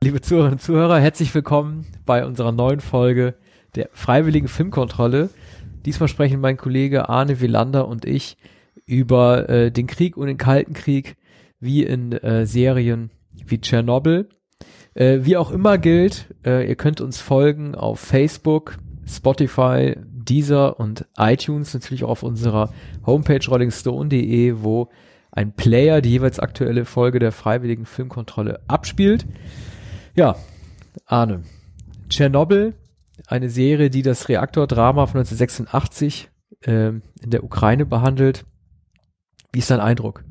Liebe Zuhörerinnen und Zuhörer, herzlich willkommen bei unserer neuen Folge der Freiwilligen Filmkontrolle. Diesmal sprechen mein Kollege Arne Wielander und ich über äh, den Krieg und den Kalten Krieg, wie in äh, Serien wie Tschernobyl. Äh, wie auch immer gilt, äh, ihr könnt uns folgen auf Facebook, Spotify, Deezer und iTunes, natürlich auch auf unserer Homepage rollingstone.de, wo ein Player die jeweils aktuelle Folge der Freiwilligen Filmkontrolle abspielt. Ja, Arne. Tschernobyl, eine Serie, die das Reaktordrama von 1986 äh, in der Ukraine behandelt. Wie ist dein Eindruck?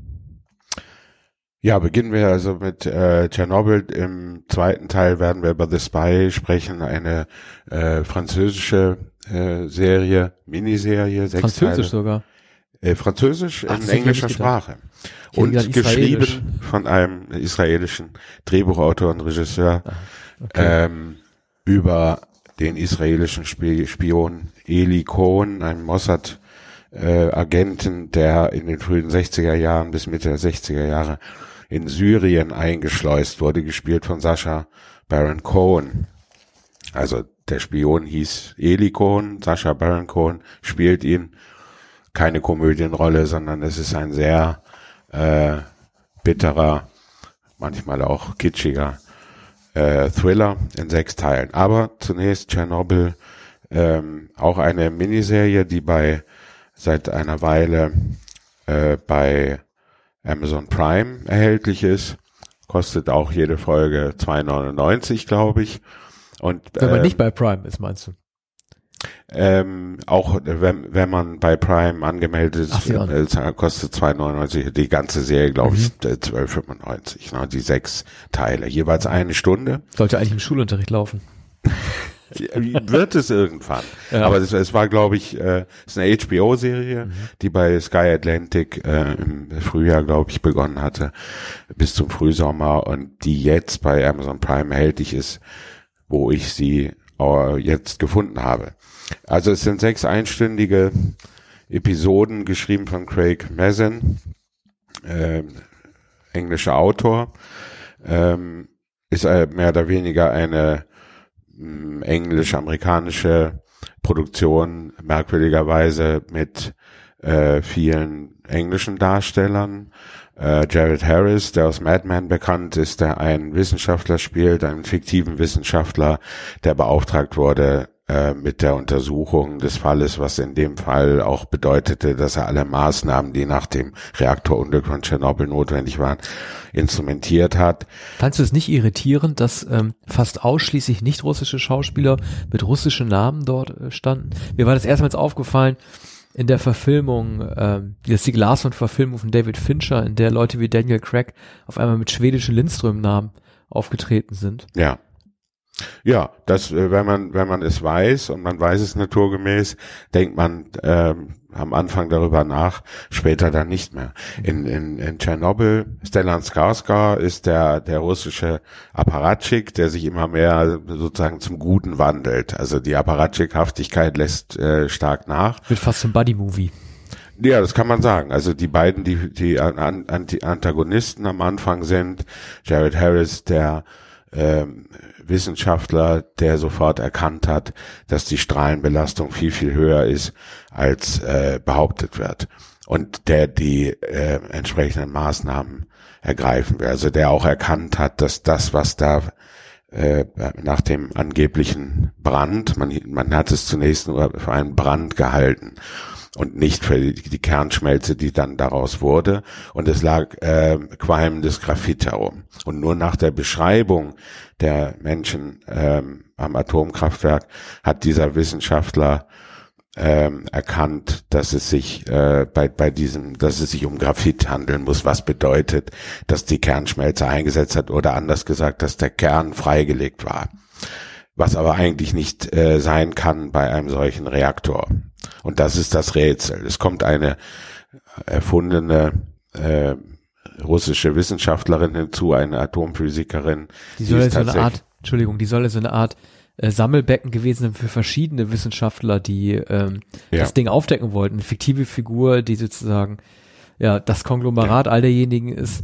Ja, beginnen wir also mit äh, Tschernobyl. Im zweiten Teil werden wir über The Spy sprechen, eine äh, französische äh, Serie, Miniserie, sechs Französisch Teile. sogar. Äh, Französisch Ach, in englischer Sprache. Und geschrieben von einem israelischen Drehbuchautor und Regisseur ah, okay. ähm, über den israelischen Spion Eli Cohen, einem Mossad äh, der in den frühen 60er Jahren bis Mitte der 60er Jahre in Syrien eingeschleust wurde, gespielt von Sascha Baron Cohen. Also der Spion hieß Eli Cohen, Sascha Baron Cohen spielt ihn. Keine Komödienrolle, sondern es ist ein sehr äh, bitterer, manchmal auch kitschiger äh, Thriller in sechs Teilen. Aber zunächst Tschernobyl, ähm, auch eine Miniserie, die bei seit einer Weile äh, bei Amazon Prime erhältlich ist. Kostet auch jede Folge 2,99, glaube ich. Und, wenn man äh, nicht bei Prime ist, meinst du? Ähm, auch wenn, wenn man bei Prime angemeldet ist, Ach, äh, kostet 2,99 die ganze Serie, glaube mhm. ich, 12,95. Ne, die sechs Teile, jeweils eine Stunde. Sollte eigentlich im Schulunterricht laufen. wird es irgendwann. Ja. Aber es, es war, glaube ich, äh, es ist eine HBO-Serie, mhm. die bei Sky Atlantic äh, im Frühjahr, glaube ich, begonnen hatte, bis zum Frühsommer und die jetzt bei Amazon Prime erhältlich ist, wo ich sie äh, jetzt gefunden habe. Also es sind sechs einstündige Episoden, geschrieben von Craig Mazin, äh, englischer Autor. Ähm, ist äh, mehr oder weniger eine englisch-amerikanische Produktion, merkwürdigerweise mit äh, vielen englischen Darstellern. Äh, Jared Harris, der aus Mad Men bekannt ist, der einen Wissenschaftler spielt, einen fiktiven Wissenschaftler, der beauftragt wurde, äh, mit der Untersuchung des Falles, was in dem Fall auch bedeutete, dass er alle Maßnahmen, die nach dem Reaktorunglück von Tschernobyl notwendig waren, instrumentiert hat. Fandst du es nicht irritierend, dass ähm, fast ausschließlich nicht russische Schauspieler mit russischen Namen dort äh, standen? Mir war das erstmals aufgefallen in der Verfilmung, ähm, die Stieg Larsson-Verfilmung von David Fincher, in der Leute wie Daniel Craig auf einmal mit schwedischen Lindström-Namen aufgetreten sind. Ja. Ja, das, äh, wenn man, wenn man es weiß und man weiß es naturgemäß, denkt man ähm, am Anfang darüber nach, später dann nicht mehr. In, in, in Tschernobyl, Stellan Skarsgård ist der, der russische Apparatschik, der sich immer mehr sozusagen zum Guten wandelt. Also die Apparatschik-Haftigkeit lässt äh, stark nach. Wird fast zum Buddy-Movie. Ja, das kann man sagen. Also die beiden, die, die Antagonisten am Anfang sind, Jared Harris, der ähm, Wissenschaftler, der sofort erkannt hat, dass die Strahlenbelastung viel, viel höher ist, als äh, behauptet wird. Und der die äh, entsprechenden Maßnahmen ergreifen will. Also der auch erkannt hat, dass das, was da äh, nach dem angeblichen Brand, man, man hat es zunächst nur für einen Brand gehalten und nicht für die, Kernschmelze, die dann daraus wurde. Und es lag äh, qualmendes Graphit herum. Und nur nach der Beschreibung der Menschen ähm, am Atomkraftwerk hat dieser Wissenschaftler ähm, erkannt, dass es sich äh, bei, bei diesem, dass es sich um Graphit handeln muss, was bedeutet, dass die Kernschmelze eingesetzt hat oder anders gesagt, dass der Kern freigelegt war was aber eigentlich nicht äh, sein kann bei einem solchen Reaktor. Und das ist das Rätsel. Es kommt eine erfundene äh, russische Wissenschaftlerin hinzu, eine Atomphysikerin. Die soll die so eine Art, Entschuldigung, die soll so eine Art äh, Sammelbecken gewesen sein für verschiedene Wissenschaftler, die ähm, ja. das Ding aufdecken wollten. Eine fiktive Figur, die sozusagen ja das Konglomerat ja. all derjenigen ist,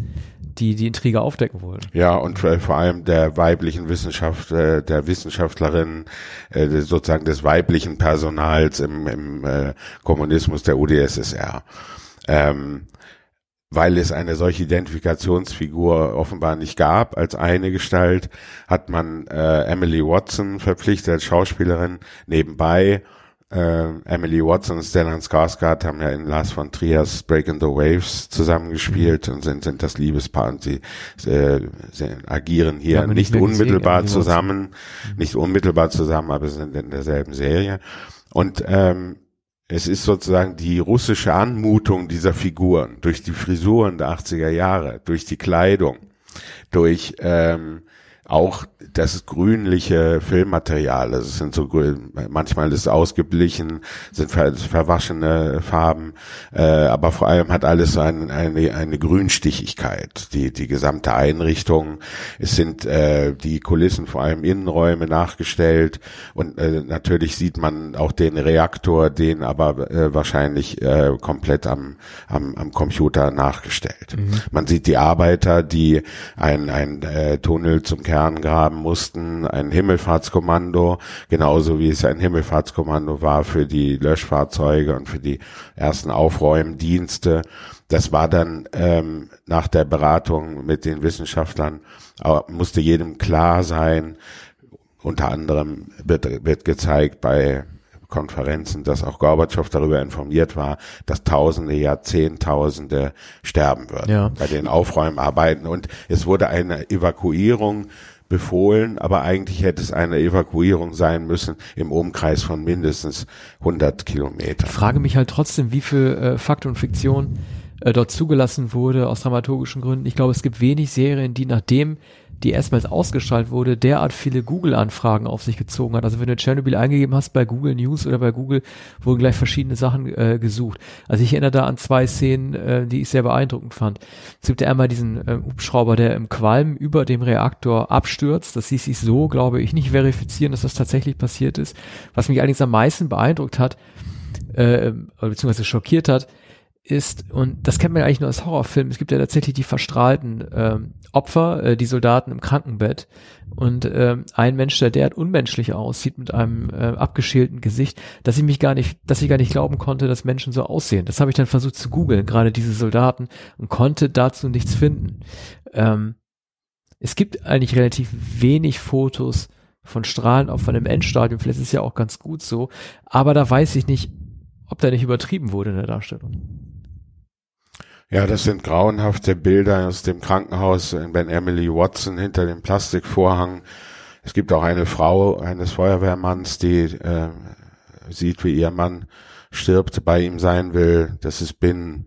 die die Intrige aufdecken wollen. Ja, und äh, vor allem der weiblichen Wissenschaft, äh, der Wissenschaftlerin, äh, sozusagen des weiblichen Personals im, im äh, Kommunismus der UdSSR. Ähm, weil es eine solche Identifikationsfigur offenbar nicht gab als eine Gestalt, hat man äh, Emily Watson verpflichtet als Schauspielerin nebenbei äh, Emily Watson und Stellan Skarsgård haben ja in Lars von Triers Breaking the Waves zusammengespielt und sind, sind das Liebespaar und sie, äh, sie agieren hier ja, nicht, unmittelbar zusammen, nicht unmittelbar zusammen, aber sind in derselben Serie. Und ähm, es ist sozusagen die russische Anmutung dieser Figuren durch die Frisuren der 80er Jahre, durch die Kleidung, durch ähm, auch das grünliche Filmmaterial. Also es sind so manchmal ist ausgeblichen, sind ver, verwaschene Farben, äh, aber vor allem hat alles ein, eine eine Grünstichigkeit. Die die gesamte Einrichtung. Es sind äh, die Kulissen vor allem Innenräume nachgestellt und äh, natürlich sieht man auch den Reaktor, den aber äh, wahrscheinlich äh, komplett am am, am Computer nachgestellt. Mhm. Man sieht die Arbeiter, die ein ein äh, Tunnel zum Kern graben mussten, ein Himmelfahrtskommando, genauso wie es ein Himmelfahrtskommando war für die Löschfahrzeuge und für die ersten Aufräumdienste. Das war dann ähm, nach der Beratung mit den Wissenschaftlern, musste jedem klar sein, unter anderem wird, wird gezeigt bei Konferenzen, dass auch Gorbatschow darüber informiert war, dass Tausende, Jahrzehntausende sterben würden ja. bei den Aufräumarbeiten. Und es wurde eine Evakuierung befohlen, aber eigentlich hätte es eine Evakuierung sein müssen im Umkreis von mindestens 100 Kilometern. Ich frage mich halt trotzdem, wie viel äh, Fakt und Fiktion äh, dort zugelassen wurde aus dramaturgischen Gründen. Ich glaube, es gibt wenig Serien, die nachdem die erstmals ausgestrahlt wurde, derart viele Google-Anfragen auf sich gezogen hat. Also wenn du Chernobyl eingegeben hast bei Google News oder bei Google, wurden gleich verschiedene Sachen äh, gesucht. Also ich erinnere da an zwei Szenen, äh, die ich sehr beeindruckend fand. Es gibt ja einmal diesen äh, Hubschrauber, der im Qualm über dem Reaktor abstürzt. Das ließ sich so, glaube ich, nicht verifizieren, dass das tatsächlich passiert ist. Was mich allerdings am meisten beeindruckt hat, äh, beziehungsweise schockiert hat, ist, und das kennt man ja eigentlich nur als Horrorfilm, es gibt ja tatsächlich die verstrahlten ähm, Opfer, äh, die Soldaten im Krankenbett und ähm, ein Mensch, der derart unmenschlich aussieht mit einem äh, abgeschälten Gesicht, dass ich mich gar nicht, dass ich gar nicht glauben konnte, dass Menschen so aussehen. Das habe ich dann versucht zu googeln, gerade diese Soldaten, und konnte dazu nichts finden. Ähm, es gibt eigentlich relativ wenig Fotos von Strahlenopfern im Endstadium, vielleicht ist es ja auch ganz gut so, aber da weiß ich nicht, ob da nicht übertrieben wurde in der Darstellung. Ja, das sind grauenhafte Bilder aus dem Krankenhaus, wenn Emily Watson hinter dem Plastikvorhang. Es gibt auch eine Frau eines Feuerwehrmanns, die äh, sieht, wie ihr Mann stirbt, bei ihm sein will. Das ist binnen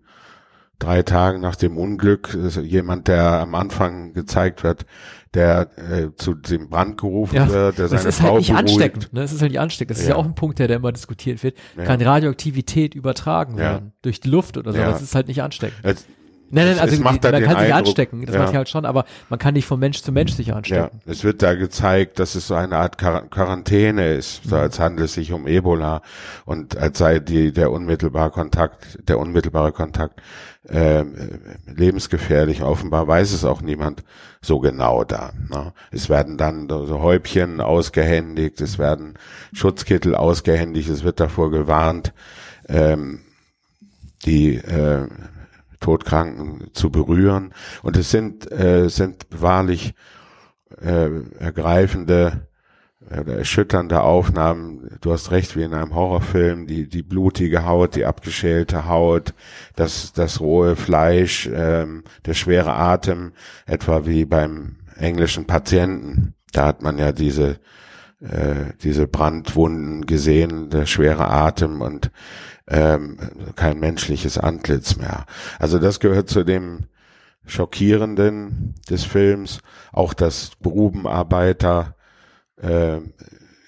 drei Tagen nach dem Unglück. Ist jemand, der am Anfang gezeigt wird, der äh, zu dem Brand gerufen ja, wird, der seine das ist Frau halt nicht beruhigt. ansteckend, ne? Das ist halt nicht ansteckend. Das ja. ist ja auch ein Punkt, der, der immer diskutiert wird. Kann Radioaktivität übertragen werden durch die Luft oder so. Das ist halt nicht ansteckend. Es, Nein, nein, also die, man kann sich Eindruck, anstecken, das ja. macht ja halt schon, aber man kann nicht von Mensch zu Mensch sich anstecken. Ja, es wird da gezeigt, dass es so eine Art Quar Quarantäne ist, so mhm. als handelt es sich um Ebola und als sei die der unmittelbare Kontakt, der unmittelbare Kontakt äh, lebensgefährlich. Offenbar weiß es auch niemand so genau da. Ne? Es werden dann so Häubchen ausgehändigt, es werden Schutzkittel ausgehändigt, es wird davor gewarnt, ähm, die äh, Todkranken zu berühren. Und es sind, äh, sind wahrlich äh, ergreifende, äh, erschütternde Aufnahmen. Du hast recht, wie in einem Horrorfilm, die, die blutige Haut, die abgeschälte Haut, das, das rohe Fleisch, ähm, der schwere Atem, etwa wie beim englischen Patienten. Da hat man ja diese, äh, diese Brandwunden gesehen, der schwere Atem und ähm, kein menschliches Antlitz mehr. Also das gehört zu dem Schockierenden des Films, auch dass Grubenarbeiter äh,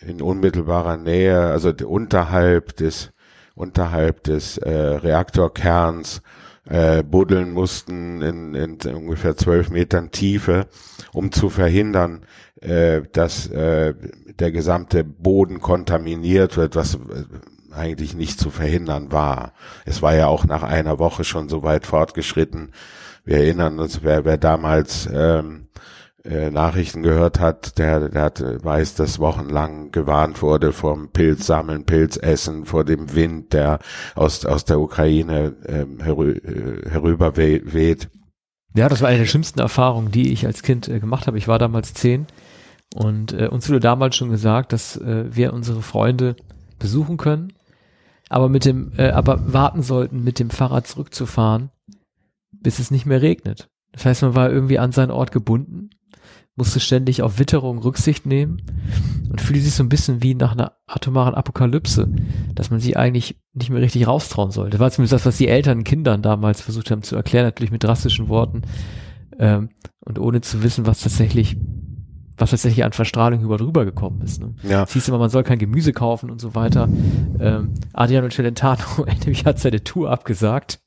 in unmittelbarer Nähe, also unterhalb des unterhalb des äh, Reaktorkerns äh, buddeln mussten in, in ungefähr zwölf Metern Tiefe, um zu verhindern, äh, dass äh, der gesamte Boden kontaminiert wird, was eigentlich nicht zu verhindern war. Es war ja auch nach einer Woche schon so weit fortgeschritten. Wir erinnern uns, wer, wer damals ähm, äh, Nachrichten gehört hat, der, der hat, weiß, dass wochenlang gewarnt wurde vom Pilz sammeln, Pilz essen, vor dem Wind, der aus, aus der Ukraine ähm, herü äh, herüber weht. Ja, das war eine der schlimmsten Erfahrungen, die ich als Kind äh, gemacht habe. Ich war damals zehn und äh, uns wurde damals schon gesagt, dass äh, wir unsere Freunde besuchen können, aber mit dem, äh, aber warten sollten, mit dem Fahrrad zurückzufahren, bis es nicht mehr regnet. Das heißt, man war irgendwie an seinen Ort gebunden musste ständig auf Witterung Rücksicht nehmen und fühlte sich so ein bisschen wie nach einer atomaren Apokalypse, dass man sich eigentlich nicht mehr richtig raustrauen sollte. Das war zumindest das, was die Eltern Kindern damals versucht haben zu erklären, natürlich mit drastischen Worten ähm, und ohne zu wissen, was tatsächlich was tatsächlich an Verstrahlung über drüber gekommen ist. Ne? Ja. Es hieß immer, man soll kein Gemüse kaufen und so weiter. Ähm, Adriano Celentano nämlich hat seine Tour abgesagt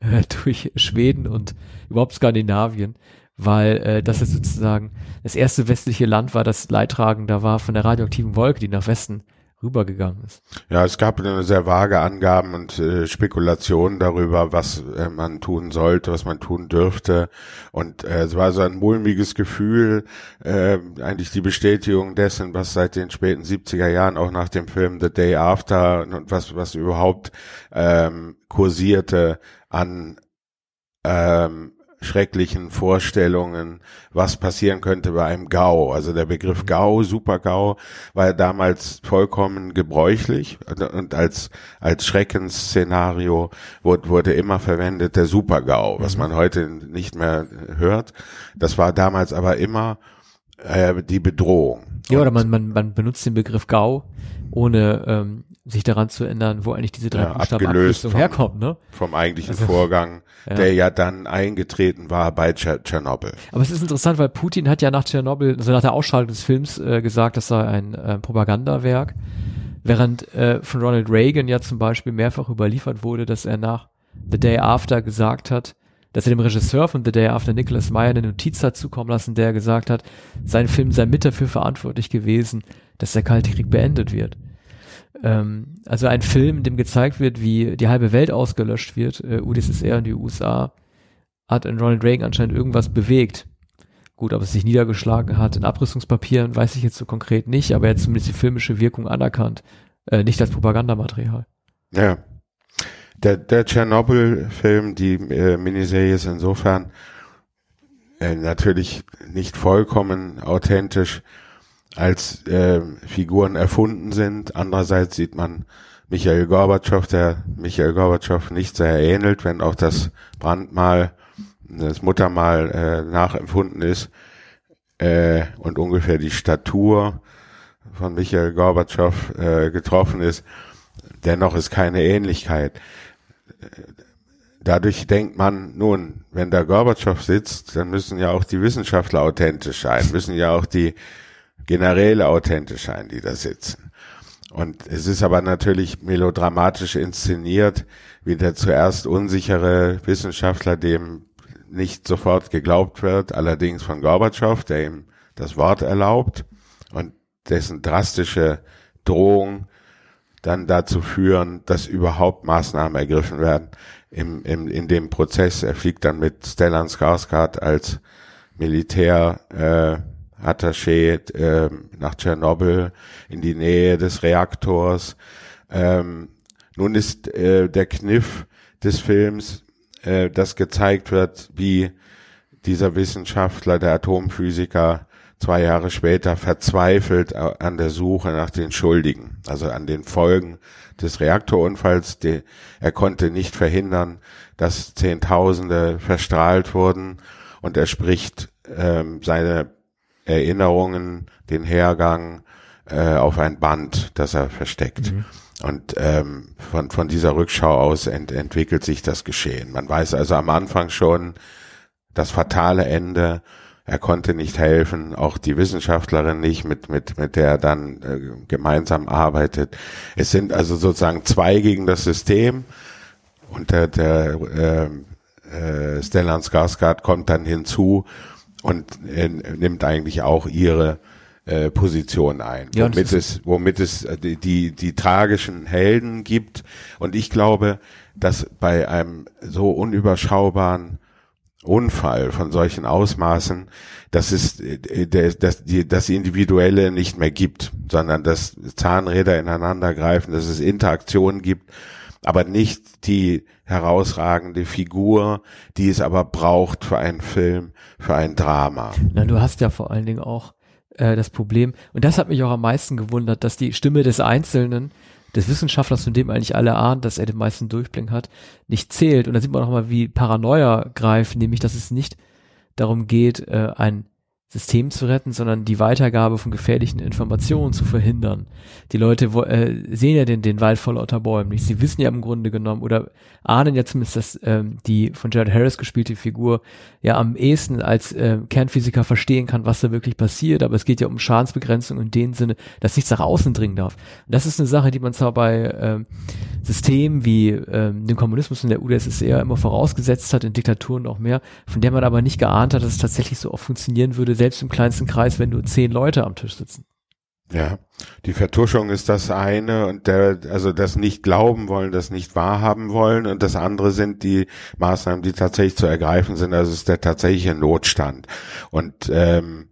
äh, durch Schweden und überhaupt Skandinavien, weil äh, das ist sozusagen das erste westliche Land war, das leidtragender war von der radioaktiven Wolke, die nach Westen rübergegangen ist. Ja, es gab eine sehr vage Angaben und äh, Spekulationen darüber, was äh, man tun sollte, was man tun dürfte. Und äh, es war so ein mulmiges Gefühl, äh, eigentlich die Bestätigung dessen, was seit den späten 70er Jahren auch nach dem Film The Day After und was, was überhaupt ähm, kursierte an ähm, schrecklichen Vorstellungen, was passieren könnte bei einem GAU. Also der Begriff GAU, Super-GAU, war damals vollkommen gebräuchlich und als, als Schreckensszenario wurde, wurde immer verwendet der Super-GAU, was mhm. man heute nicht mehr hört. Das war damals aber immer äh, die Bedrohung. Ja, oder man, man, man benutzt den Begriff GAU, ohne ähm, sich daran zu ändern, wo eigentlich diese drei ja, Buchstaben vom, herkommt, ne? Vom eigentlichen also, Vorgang, ja. der ja dann eingetreten war bei Tschernobyl. Aber es ist interessant, weil Putin hat ja nach Tschernobyl, also nach der Ausstrahlung des Films äh, gesagt, das sei ein äh, Propagandawerk, während äh, von Ronald Reagan ja zum Beispiel mehrfach überliefert wurde, dass er nach The Day After gesagt hat, dass er dem Regisseur von The Day After Nicholas Meyer eine Notiz hat zukommen lassen, der gesagt hat, sein Film sei mit dafür verantwortlich gewesen, dass der Kalte Krieg beendet wird. Ähm, also ein Film, in dem gezeigt wird, wie die halbe Welt ausgelöscht wird, äh, UdSSR und die USA, hat in Ronald Reagan anscheinend irgendwas bewegt. Gut, ob es sich niedergeschlagen hat in Abrüstungspapieren, weiß ich jetzt so konkret nicht, aber er hat zumindest die filmische Wirkung anerkannt, äh, nicht als Propagandamaterial. Ja. Der, der Tschernobyl-Film, die äh, Miniserie ist insofern äh, natürlich nicht vollkommen authentisch, als äh, Figuren erfunden sind. Andererseits sieht man Michael Gorbatschow, der Michael Gorbatschow nicht sehr ähnelt, wenn auch das Brandmal, das Muttermal äh, nachempfunden ist äh, und ungefähr die Statur von Michael Gorbatschow äh, getroffen ist. Dennoch ist keine Ähnlichkeit. Dadurch denkt man, nun, wenn da Gorbatschow sitzt, dann müssen ja auch die Wissenschaftler authentisch sein, müssen ja auch die generell authentisch sein, die da sitzen. Und es ist aber natürlich melodramatisch inszeniert, wie der zuerst unsichere Wissenschaftler, dem nicht sofort geglaubt wird, allerdings von Gorbatschow, der ihm das Wort erlaubt und dessen drastische Drohung dann dazu führen, dass überhaupt Maßnahmen ergriffen werden im, im, in dem Prozess. Er fliegt dann mit Stellan Skarsgård als Militär äh, Attaché äh, nach Tschernobyl in die Nähe des Reaktors. Ähm, nun ist äh, der Kniff des Films, äh, dass gezeigt wird, wie dieser Wissenschaftler, der Atomphysiker, zwei Jahre später verzweifelt an der Suche nach den Schuldigen, also an den Folgen des Reaktorunfalls. Die, er konnte nicht verhindern, dass Zehntausende verstrahlt wurden und er spricht ähm, seine Erinnerungen, den Hergang äh, auf ein Band, das er versteckt. Mhm. Und ähm, von, von dieser Rückschau aus ent, entwickelt sich das Geschehen. Man weiß also am Anfang schon das fatale Ende. Er konnte nicht helfen, auch die Wissenschaftlerin nicht, mit, mit, mit der er dann äh, gemeinsam arbeitet. Es sind also sozusagen zwei gegen das System. Und der, der äh, äh, Stellan Skarsgård kommt dann hinzu und äh, nimmt eigentlich auch ihre äh, Position ein, Ja, womit es, womit es äh, die, die, die tragischen Helden gibt. Und ich glaube, dass bei einem so unüberschaubaren Unfall von solchen Ausmaßen, dass es äh, dass die, das Individuelle nicht mehr gibt, sondern dass Zahnräder ineinander greifen, dass es Interaktionen gibt, aber nicht die herausragende Figur, die es aber braucht für einen Film, für ein Drama. Na, du hast ja vor allen Dingen auch äh, das Problem, und das hat mich auch am meisten gewundert, dass die Stimme des Einzelnen, des Wissenschaftlers, von dem eigentlich alle ahnen, dass er den meisten Durchblick hat, nicht zählt. Und da sieht man auch mal, wie Paranoia greift, nämlich, dass es nicht darum geht, äh, ein System zu retten, sondern die Weitergabe von gefährlichen Informationen zu verhindern. Die Leute äh, sehen ja den, den Wald vor lauter Bäumen nicht. Sie wissen ja im Grunde genommen oder ahnen ja zumindest, dass ähm, die von Jared Harris gespielte Figur ja am ehesten als äh, Kernphysiker verstehen kann, was da wirklich passiert. Aber es geht ja um Schadensbegrenzung in dem Sinne, dass nichts nach außen dringen darf. Und das ist eine Sache, die man zwar bei ähm, Systemen wie ähm, dem Kommunismus in der UdSSR immer vorausgesetzt hat, in Diktaturen noch mehr, von der man aber nicht geahnt hat, dass es tatsächlich so oft funktionieren würde, selbst im kleinsten Kreis, wenn nur zehn Leute am Tisch sitzen. Ja, die Vertuschung ist das eine und der, also das nicht glauben wollen, das nicht wahrhaben wollen und das andere sind die Maßnahmen, die tatsächlich zu ergreifen sind. Also es ist der tatsächliche Notstand. Und ähm,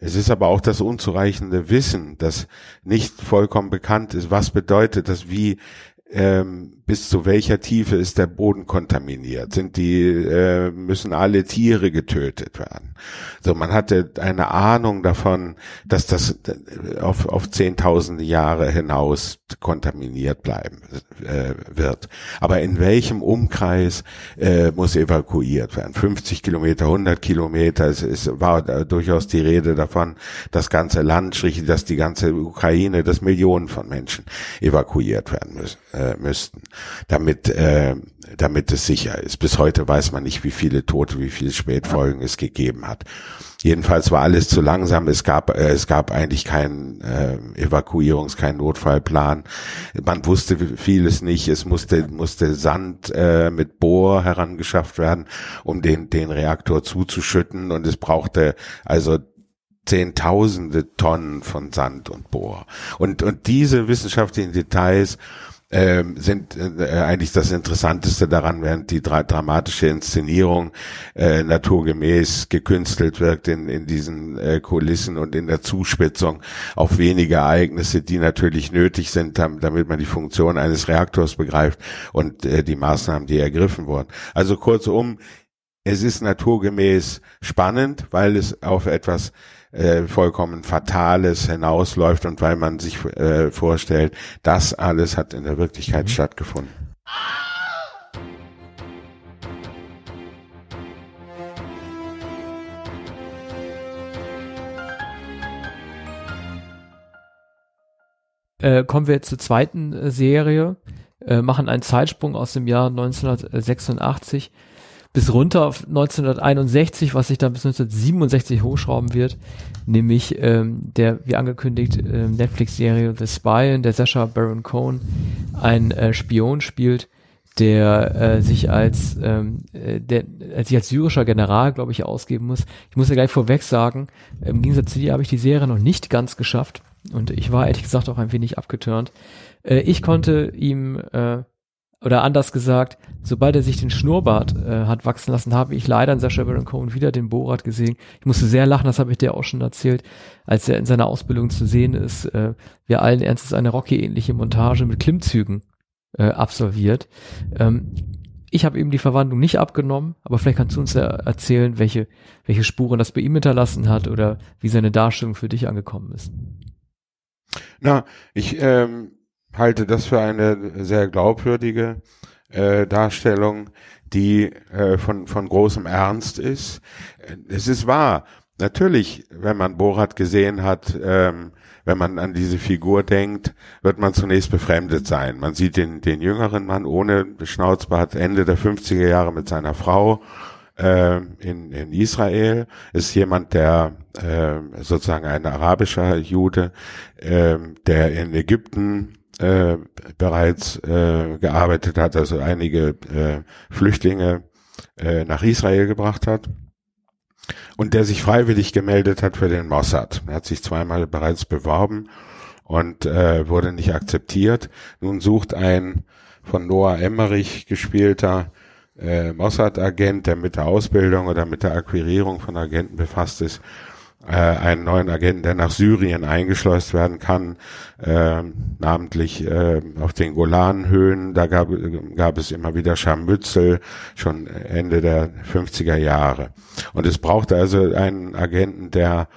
es ist aber auch das unzureichende Wissen, das nicht vollkommen bekannt ist. Was bedeutet das? Wie ähm, bis zu welcher Tiefe ist der Boden kontaminiert? Sind die äh, müssen alle Tiere getötet werden? So, man hatte eine Ahnung davon, dass das äh, auf auf zehntausende Jahre hinaus kontaminiert bleiben äh, wird. Aber in welchem Umkreis äh, muss evakuiert werden? 50 Kilometer, 100 Kilometer. Es, es war durchaus die Rede davon, das ganze Land, sprich, dass die ganze Ukraine, dass Millionen von Menschen evakuiert werden müssen, äh, müssten, damit äh, damit es sicher ist. Bis heute weiß man nicht, wie viele Tote, wie viele Spätfolgen es gegeben hat. Jedenfalls war alles zu langsam. Es gab, äh, es gab eigentlich keinen äh, Evakuierungs-, keinen Notfallplan. Man wusste vieles nicht. Es musste, musste Sand äh, mit Bohr herangeschafft werden, um den, den Reaktor zuzuschütten. Und es brauchte also Zehntausende Tonnen von Sand und Bohr. Und, und diese wissenschaftlichen Details ähm, sind äh, eigentlich das Interessanteste daran, während die dra dramatische Inszenierung äh, naturgemäß gekünstelt wirkt in, in diesen äh, Kulissen und in der Zuspitzung auf wenige Ereignisse, die natürlich nötig sind, dam damit man die Funktion eines Reaktors begreift und äh, die Maßnahmen, die ergriffen wurden. Also kurzum, es ist naturgemäß spannend, weil es auf etwas äh, vollkommen Fatales hinausläuft und weil man sich äh, vorstellt, das alles hat in der Wirklichkeit Mhm. stattgefunden. Äh, kommen wir jetzt zur zweiten äh, Serie, äh, machen einen Zeitsprung aus dem Jahr 1986 bis runter auf 1961, was sich dann bis 1967 hochschrauben wird, nämlich ähm, der, wie angekündigt, ähm, Netflix-Serie The Spy, in der Sacha Baron Cohen ein äh, Spion spielt, der äh, sich als ähm, äh, der äh, sich als syrischer General, glaube ich, ausgeben muss. Ich muss ja gleich vorweg sagen, im Gegensatz zu dir habe ich die Serie noch nicht ganz geschafft und ich war ehrlich gesagt auch ein wenig abgeturnt. Äh, ich konnte ihm äh, oder anders gesagt, sobald er sich den Schnurrbart äh, hat wachsen lassen, habe ich leider in Sacha Baron Cohen wieder den Borat gesehen. Ich musste sehr lachen, das habe ich dir auch schon erzählt, als er in seiner Ausbildung zu sehen ist, äh, wir allen Ernstes eine Rocky-ähnliche Montage mit Klimmzügen äh, absolviert. Ähm, ich habe ihm die Verwandlung nicht abgenommen, aber vielleicht kannst du uns ja erzählen, welche, welche Spuren das bei ihm hinterlassen hat oder wie seine Darstellung für dich angekommen ist. Na, ich ähm, halte das für eine sehr glaubwürdige äh, Darstellung, die äh, von, von großem Ernst ist. Äh, Es ist wahr, natürlich, wenn man Borat gesehen hat, ähm, wenn man an diese Figur denkt, wird man zunächst befremdet sein. Man sieht den, den jüngeren Mann ohne Schnauzbart Ende der 50er Jahre mit seiner Frau äh, in, in Israel. Ist jemand, der äh, sozusagen ein arabischer Jude, äh, der in Ägypten äh, bereits äh, gearbeitet hat, also einige äh, Flüchtlinge äh, nach Israel gebracht hat. und der sich freiwillig gemeldet hat für den Mossad. Er hat sich zweimal bereits beworben und äh, wurde nicht akzeptiert. Nun sucht ein von Noah Emmerich gespielter äh, Mossad-Agent, der mit der Ausbildung oder mit der Akquirierung von Agenten befasst ist, äh, einen neuen Agenten, der nach Syrien eingeschleust werden kann, äh, namentlich äh, auf den Golanhöhen. Da gab, gab es immer wieder Scharmützel, schon Ende der 50er Jahre. Und es brauchte also einen Agenten, der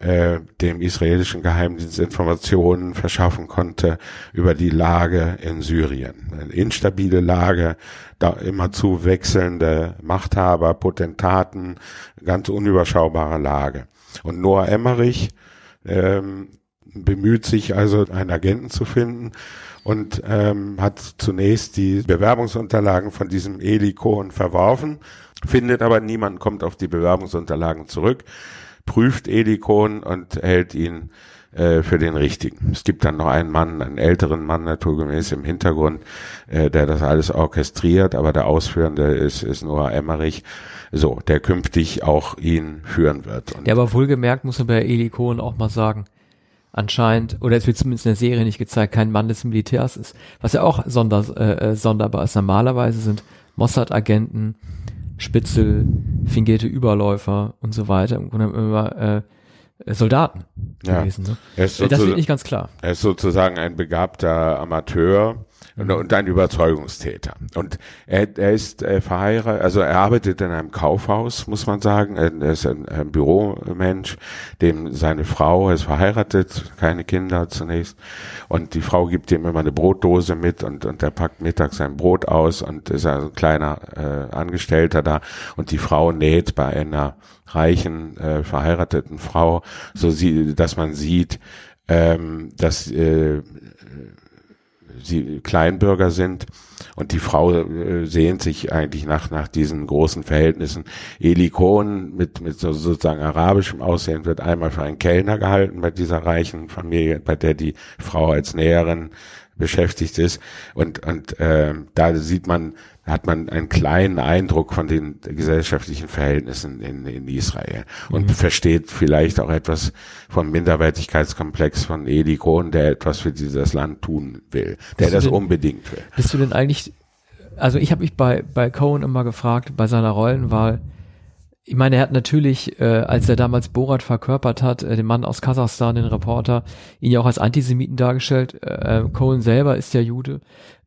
äh, dem israelischen Geheimdienst Informationen verschaffen konnte über die Lage in Syrien. Eine instabile Lage, da immer zu wechselnde Machthaber, Potentaten, ganz unüberschaubare Lage. Und Noah Emmerich ähm, bemüht sich also, einen Agenten zu finden und ähm, hat zunächst die Bewerbungsunterlagen von diesem Eli Cohen verworfen, findet aber niemand kommt auf die Bewerbungsunterlagen zurück, prüft Eli Cohen und hält ihn äh, für den richtigen. Es gibt dann noch einen Mann, einen älteren Mann naturgemäß im Hintergrund, äh, der das alles orchestriert, aber der Ausführende ist, ist Noah Emmerich so, der künftig auch ihn führen wird. Und ja, aber wohlgemerkt muss man bei Eli Cohen auch mal sagen, anscheinend, oder es wird zumindest in der Serie nicht gezeigt, kein Mann des Militärs ist. Was ja auch sonder, äh, äh sonderbar ist. Normalerweise sind Mossad-Agenten, Spitzel, fingierte Überläufer und so weiter und dann immer äh, Soldaten ja. gewesen. Ne? das wird nicht ganz klar. Er ist sozusagen ein begabter Amateur, und, und ein Überzeugungstäter. Und er, er ist äh, verheiratet, also er arbeitet in einem Kaufhaus, muss man sagen. Er, er ist ein, ein Büromensch, dem seine Frau er ist verheiratet, keine Kinder zunächst. Und die Frau gibt ihm immer eine Brotdose mit und, und er packt mittags sein Brot aus und ist ein kleiner äh, Angestellter da. Und die Frau näht bei einer reichen, äh, verheirateten Frau, so sie, dass man sieht, ähm, dass äh, sie Kleinbürger sind und die Frau äh, sehnt sich eigentlich nach nach diesen großen Verhältnissen. Eli Cohen mit mit so, sozusagen arabischem Aussehen wird einmal für einen Kellner gehalten bei dieser reichen Familie, bei der die Frau als Näherin beschäftigt ist und und äh, da sieht man hat man einen kleinen Eindruck von den gesellschaftlichen Verhältnissen in, in Israel und mhm. versteht vielleicht auch etwas vom Minderwertigkeitskomplex von Eli Cohen, der etwas für dieses Land tun will, der bist das denn, unbedingt will. Bist du denn eigentlich, also ich habe mich bei, bei Cohen immer gefragt, bei seiner Rollenwahl, ich meine, er hat natürlich, äh, als er damals Borat verkörpert hat, äh, den Mann aus Kasachstan, den Reporter, ihn ja auch als Antisemiten dargestellt. Äh, Cohen selber ist ja Jude.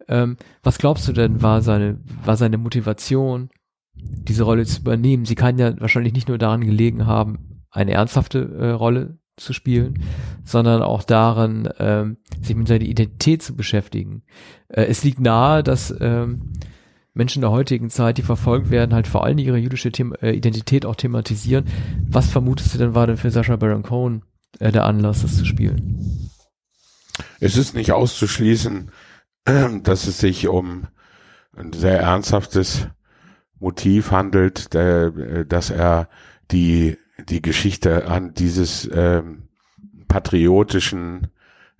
Ähm, was glaubst du denn, war seine, war seine Motivation, diese Rolle zu übernehmen? Sie kann ja wahrscheinlich nicht nur daran gelegen haben, eine ernsthafte äh, Rolle zu spielen, sondern auch daran, ähm, sich mit seiner Identität zu beschäftigen. Äh, es liegt nahe, dass ähm, Menschen der heutigen Zeit, die verfolgt werden, halt vor allem ihre jüdische The äh, Identität auch thematisieren. Was vermutest du denn war denn für Sascha Baron Cohen äh, der Anlass, das zu spielen? Es ist nicht auszuschließen, dass es sich um ein sehr ernsthaftes Motiv handelt, der, dass er die, die Geschichte an dieses ähm, patriotischen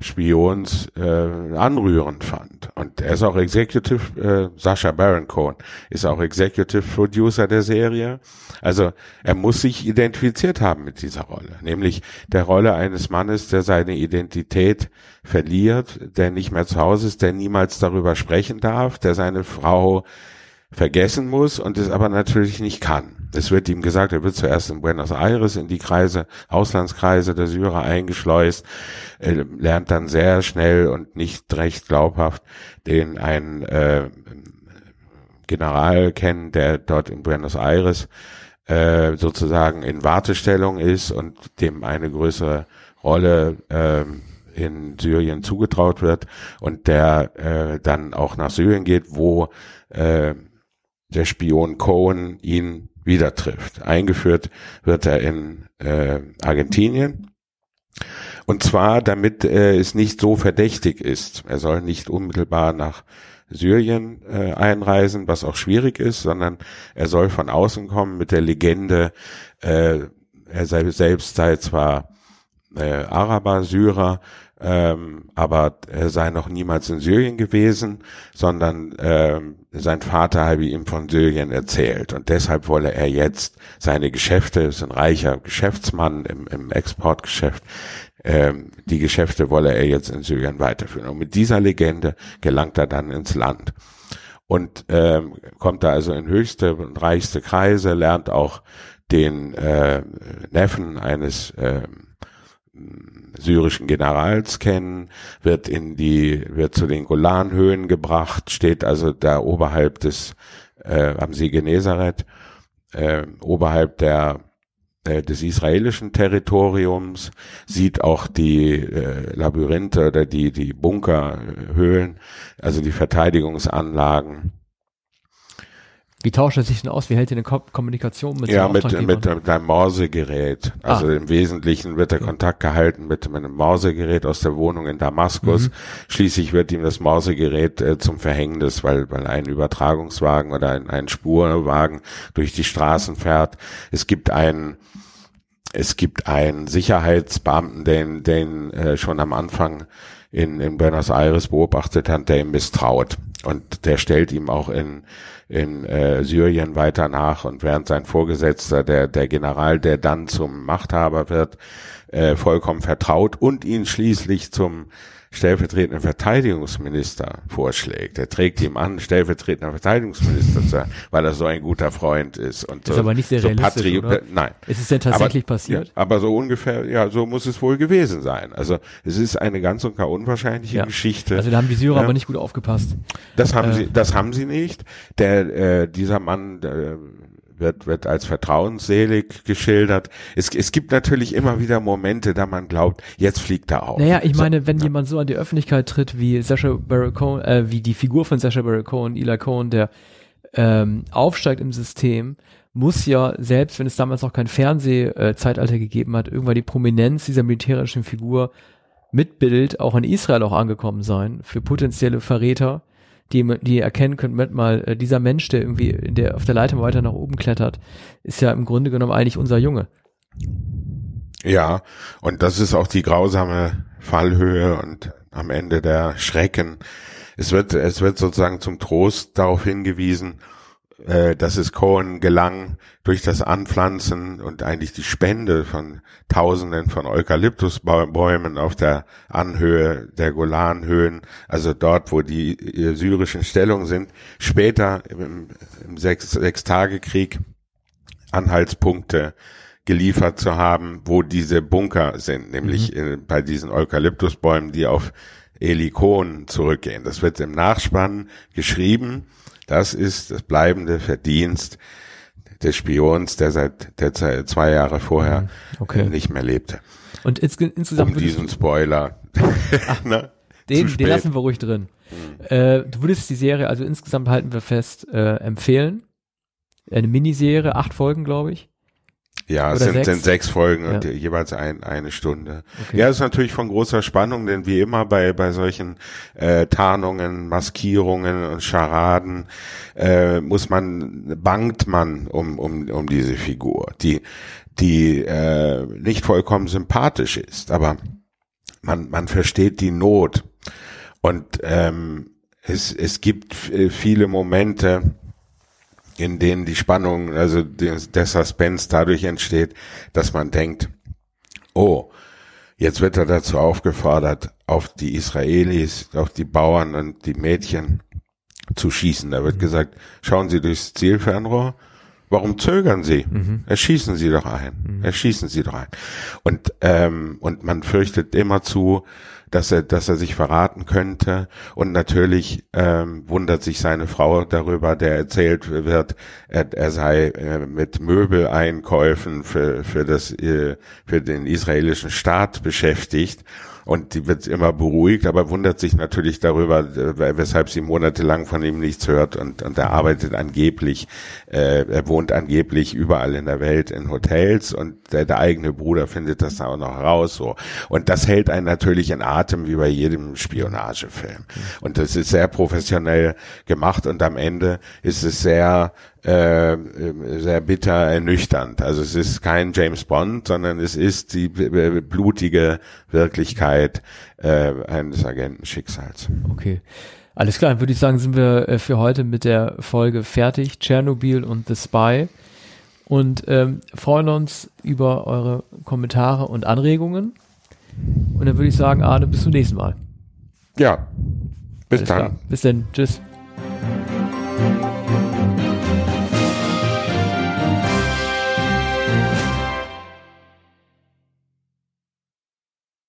Spions äh, anrührend fand. Und er ist auch Executive, äh, Sascha Baron Cohen ist auch Executive Producer der Serie. Also er muss sich identifiziert haben mit dieser Rolle, nämlich der Rolle eines Mannes, der seine Identität verliert, der nicht mehr zu Hause ist, der niemals darüber sprechen darf, der seine Frau vergessen muss und es aber natürlich nicht kann. Es wird ihm gesagt, er wird zuerst in Buenos Aires in die Kreise, Auslandskreise der Syrer eingeschleust, er lernt dann sehr schnell und nicht recht glaubhaft den einen äh, General kennen, der dort in Buenos Aires äh, sozusagen in Wartestellung ist und dem eine größere Rolle äh, in Syrien zugetraut wird und der äh, dann auch nach Syrien geht, wo äh, der Spion Cohen ihn wieder trifft. Eingeführt wird er in äh, Argentinien. Und zwar, damit äh, es nicht so verdächtig ist. Er soll nicht unmittelbar nach Syrien äh, einreisen, was auch schwierig ist, sondern er soll von außen kommen mit der Legende, äh, er sei, selbst sei zwar äh, Araber, Syrer, ähm, aber er sei noch niemals in Syrien gewesen, sondern ähm, sein Vater habe ihm von Syrien erzählt und deshalb wolle er jetzt seine Geschäfte, ist ein reicher Geschäftsmann im, im Exportgeschäft, ähm, die Geschäfte wolle er jetzt in Syrien weiterführen. Und mit dieser Legende gelangt er dann ins Land und ähm, kommt da also in höchste und reichste Kreise, lernt auch den äh, Neffen eines äh, syrischen Generals kennen, wird in die, wird zu den Golanhöhen gebracht, steht also da oberhalb des, äh, am See Genezareth, äh, oberhalb der äh, des israelischen Territoriums, sieht auch die äh, Labyrinthe oder die, die Bunkerhöhlen, also die Verteidigungsanlagen wie tauscht er sich denn aus? Wie hält er eine Ko Kommunikation mit Ja, mit, mit, mit einem Morsegerät. Also ah. im Wesentlichen wird der. Kontakt gehalten mit, mit einem Morsegerät aus der Wohnung in Damaskus. Mhm. Schließlich wird ihm das Morsegerät äh, zum Verhängnis, weil, weil ein Übertragungswagen oder ein, ein Spurwagen durch die Straßen fährt. Es gibt einen, es gibt einen Sicherheitsbeamten, den, den äh, schon am Anfang in, in Buenos Aires beobachtet hat, der ihm misstraut. Und der stellt ihm auch in, in äh, Syrien weiter nach. Und während sein Vorgesetzter, der, der General, der dann zum Machthaber wird, äh, vollkommen vertraut und ihn schließlich zum stellvertretenden Verteidigungsminister vorschlägt. Er trägt ihm an, stellvertretender Verteidigungsminister zu sein, weil er so ein guter Freund ist. Und ist aber nicht sehr so realistisch, oder? Nein. Ist es denn tatsächlich aber, passiert? Ja, aber so ungefähr, ja, so muss es wohl gewesen sein. Also es ist eine ganz und gar unwahrscheinliche ja. Geschichte. Also da haben die Syrer ja. aber nicht gut aufgepasst. Das haben äh. sie, das haben sie nicht. Der, äh, dieser Mann, der, wird, wird als vertrauensselig geschildert. Es, es gibt natürlich immer wieder Momente, da man glaubt, jetzt fliegt er auf. Naja, ich meine, wenn ja. jemand so an die Öffentlichkeit tritt wie Sasha Baron Cohen, äh, wie die Figur von Sasha Baron Cohen, Eli Cohen, der ähm, aufsteigt im System, muss ja, selbst wenn es damals noch kein Fernsehzeitalter gegeben hat, irgendwann die Prominenz dieser militärischen Figur mit Bild auch in Israel auch angekommen sein für potenzielle Verräter die, die erkennen können, Moment mal, äh, dieser Mensch, der irgendwie der auf der Leiter weiter nach oben klettert, ist ja im Grunde genommen eigentlich unser Junge. Ja, und das ist auch die grausame Fallhöhe und am Ende der Schrecken. Es wird, es wird sozusagen zum Trost darauf hingewiesen, äh, dass es Cohen gelang, durch das Anpflanzen und eigentlich die Spende von Tausenden von Eukalyptusbäumen auf der Anhöhe der Golanhöhen, also dort, wo die syrischen Stellungen sind, später im, im Sechs, Sechstagekrieg Anhaltspunkte geliefert zu haben, wo diese Bunker sind, nämlich mhm. bei diesen Eukalyptusbäumen, die auf Eli Cohen zurückgehen. Das wird im Nachspann geschrieben das ist das bleibende Verdienst des Spions, der seit der zwei Jahre vorher mhm. okay. nicht mehr lebte. Und ins, insgesamt um diesen Spoiler. Ach, ne? den, den lassen wir ruhig drin. Mhm. Äh, du würdest die Serie, also insgesamt halten wir fest, äh, empfehlen. Eine Miniserie, acht Folgen, glaube ich. Ja, es sind sechs? sind sechs Folgen ja. und jeweils ein, eine Stunde. Okay. Ja, ist natürlich von großer Spannung, denn wie immer bei, bei solchen äh, Tarnungen, Maskierungen und Scharaden äh, muss man, bangt man um, um, um diese Figur, die, die äh, nicht vollkommen sympathisch ist, aber man, man versteht die Not. Und ähm, es, es gibt viele Momente, in denen die Spannung, also der Suspense dadurch entsteht, dass man denkt, oh, jetzt wird er dazu aufgefordert, auf die Israelis, auf die Bauern und die Mädchen zu schießen. Da wird mhm. gesagt, schauen Sie durchs Zielfernrohr. Warum zögern Sie? Mhm. Erschießen Sie doch ein. Mhm. Erschießen Sie doch ein. Und, ähm, und man fürchtet immer zu, dass er, dass er sich verraten könnte. Und natürlich ähm, wundert sich seine Frau darüber, der erzählt wird, er, er sei äh, mit Möbeleinkäufen für, für, das, äh, für den israelischen Staat beschäftigt und die wird immer beruhigt, aber wundert sich natürlich darüber, äh, weshalb sie monatelang von ihm nichts hört und, und er arbeitet angeblich, äh, er wohnt angeblich überall in der Welt in Hotels und der, der eigene Bruder findet das auch noch raus so. Und das hält einen natürlich in Atem wie bei jedem Spionagefilm. Und das ist sehr professionell gemacht und am Ende ist es sehr äh, sehr bitter ernüchternd. Also es ist kein James Bond, sondern es ist die blutige Wirklichkeit äh, eines Agentenschicksals. Okay. Alles klar, würde ich sagen, sind wir äh, für heute mit der Folge fertig. Tschernobyl und The Spy. Und ähm, freuen uns über eure Kommentare und Anregungen. Und dann würde ich sagen, Arne, bis zum nächsten Mal. Ja, bis Alles dann. Klar. Bis dann. Tschüss.